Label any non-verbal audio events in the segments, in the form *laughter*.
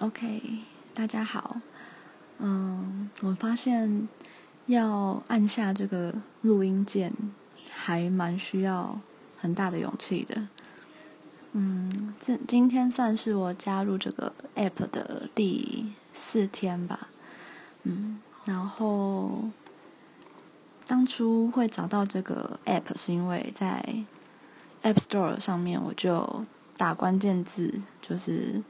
OK，大家好。嗯，我发现要按下这个录音键，还蛮需要很大的勇气的。嗯，这今天算是我加入这个 App 的第四天吧。嗯，然后当初会找到这个 App，是因为在 App Store 上面我就打关键字，就是。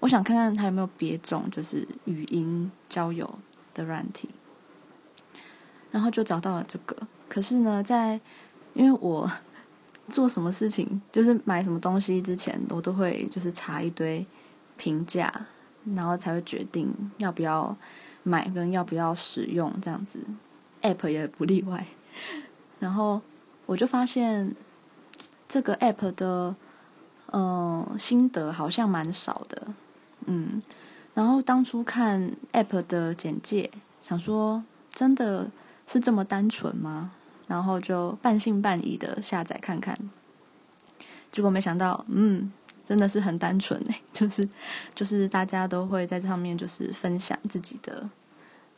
我想看看他有没有别种，就是语音交友的软体，然后就找到了这个。可是呢，在因为我做什么事情，就是买什么东西之前，我都会就是查一堆评价，然后才会决定要不要买跟要不要使用这样子。App 也不例外。然后我就发现这个 App 的嗯、心得好像蛮少的。嗯，然后当初看 App 的简介，想说真的是这么单纯吗？然后就半信半疑的下载看看，结果没想到，嗯，真的是很单纯哎，*laughs* 就是就是大家都会在上面就是分享自己的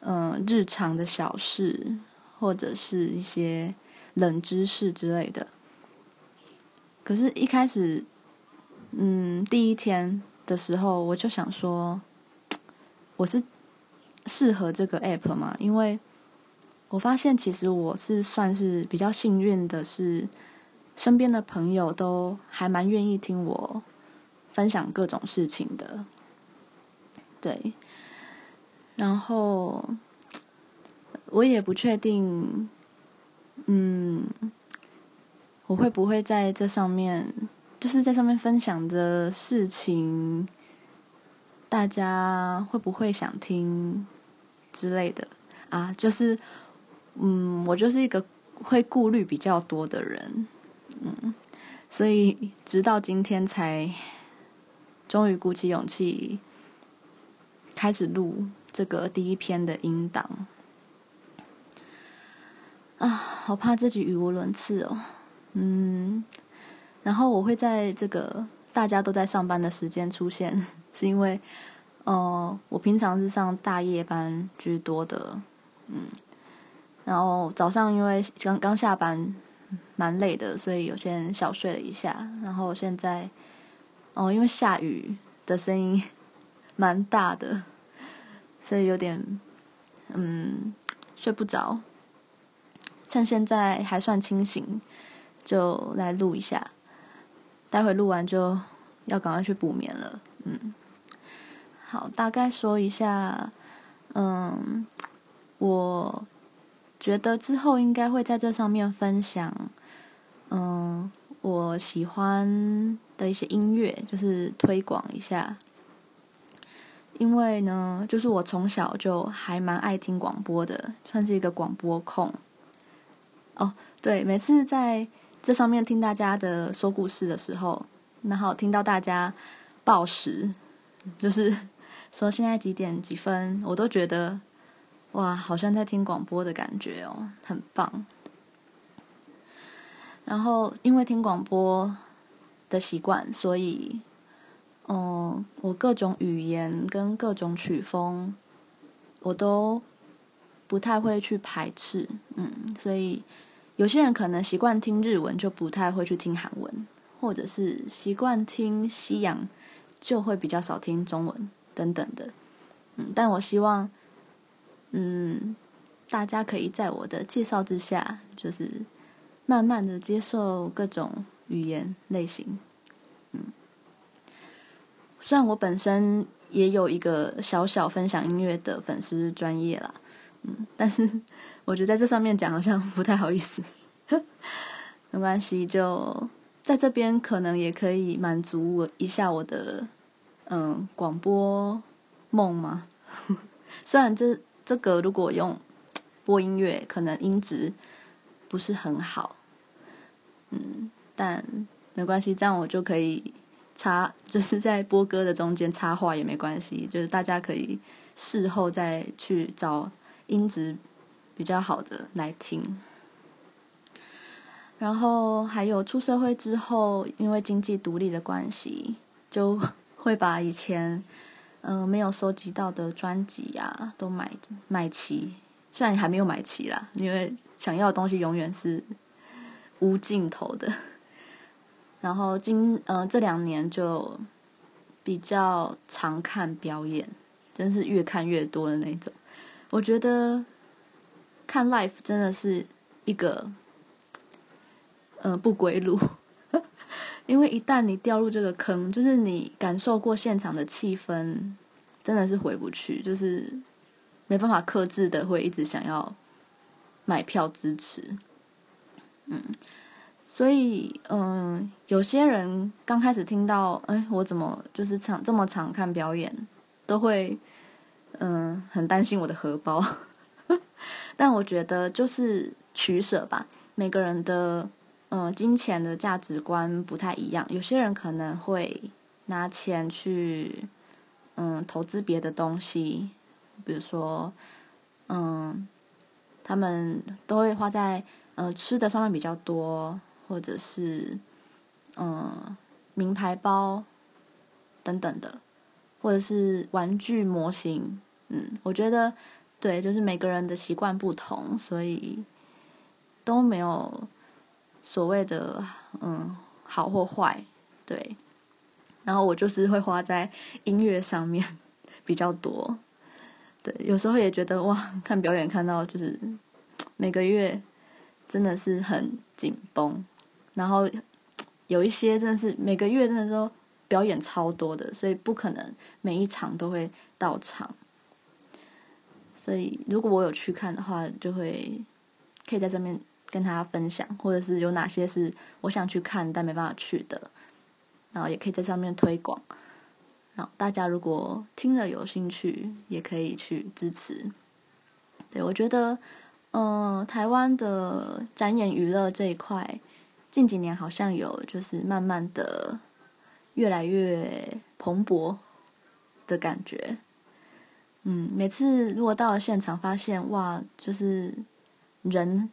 嗯、日常的小事，或者是一些冷知识之类的。可是，一开始，嗯，第一天。的时候，我就想说，我是适合这个 app 吗？因为我发现，其实我是算是比较幸运的，是身边的朋友都还蛮愿意听我分享各种事情的。对，然后我也不确定，嗯，我会不会在这上面。就是在上面分享的事情，大家会不会想听之类的啊？就是，嗯，我就是一个会顾虑比较多的人，嗯，所以直到今天才终于鼓起勇气开始录这个第一篇的音档啊，好怕自己语无伦次哦，嗯。然后我会在这个大家都在上班的时间出现，*laughs* 是因为，呃，我平常是上大夜班居多的，嗯，然后早上因为刚刚下班，蛮累的，所以有先小睡了一下。然后现在，哦、因为下雨的声音 *laughs* 蛮大的，所以有点，嗯，睡不着。趁现在还算清醒，就来录一下。待会录完就要赶快去补眠了，嗯，好，大概说一下，嗯，我觉得之后应该会在这上面分享，嗯，我喜欢的一些音乐，就是推广一下，因为呢，就是我从小就还蛮爱听广播的，算是一个广播控。哦，对，每次在。这上面听大家的说故事的时候，然后听到大家报时，就是说现在几点几分，我都觉得哇，好像在听广播的感觉哦，很棒。然后因为听广播的习惯，所以，嗯，我各种语言跟各种曲风，我都不太会去排斥，嗯，所以。有些人可能习惯听日文，就不太会去听韩文，或者是习惯听西洋，就会比较少听中文等等的。嗯，但我希望，嗯，大家可以在我的介绍之下，就是慢慢的接受各种语言类型。嗯，虽然我本身也有一个小小分享音乐的粉丝专业啦。嗯，但是我觉得在这上面讲好像 *laughs* 不太好意思，没关系，就在这边可能也可以满足我一下我的嗯广播梦嘛。*laughs* 虽然这这个如果用播音乐，可能音质不是很好，嗯，但没关系，这样我就可以插，*laughs* 就是在播歌的中间插话也没关系，就是大家可以事后再去找。音质比较好的来听，然后还有出社会之后，因为经济独立的关系，就会把以前嗯、呃，没有收集到的专辑呀，都买买齐。虽然还没有买齐啦，因为想要的东西永远是无尽头的。然后今呃这两年就比较常看表演，真是越看越多的那种。我觉得看 live 真的是一个呃不归路，*laughs* 因为一旦你掉入这个坑，就是你感受过现场的气氛，真的是回不去，就是没办法克制的会一直想要买票支持，嗯。所以，嗯，有些人刚开始听到，哎，我怎么就是常这么常看表演，都会，嗯，很担心我的荷包。但我觉得就是取舍吧，每个人的，嗯，金钱的价值观不太一样。有些人可能会拿钱去，嗯，投资别的东西，比如说，嗯，他们都会花在，呃，吃的上面比较多。或者是，嗯，名牌包等等的，或者是玩具模型，嗯，我觉得对，就是每个人的习惯不同，所以都没有所谓的嗯好或坏，对。然后我就是会花在音乐上面比较多，对，有时候也觉得哇，看表演看到就是 *tsk* 每个月真的是很紧绷。然后 *tsk* 有一些真的是每个月真的都表演超多的，所以不可能每一场都会到场。所以如果我有去看的话，就会可以在这边跟他分享，或者是有哪些是我想去看但没办法去的，然后也可以在上面推广。然后大家如果听了有兴趣，也可以去支持。对，我觉得，嗯、呃，台湾的展演娱乐这一块。近几年好像有，就是慢慢的越来越蓬勃的感觉。嗯，每次如果到了现场，发现哇，就是人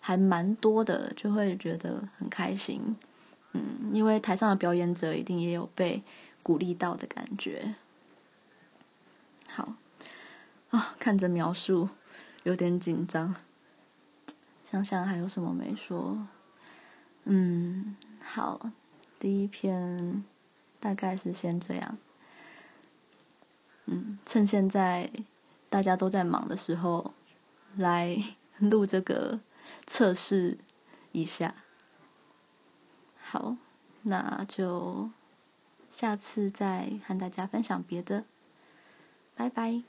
还蛮多的，就会觉得很开心。嗯，因为台上的表演者一定也有被鼓励到的感觉。好，啊、看着描述有点紧张，想想还有什么没说。嗯，好，第一篇大概是先这样。趁现在大家都在忙的时候，来 *laughs* 录这个测试一下。好，那就下次再和大家分享别的。拜拜。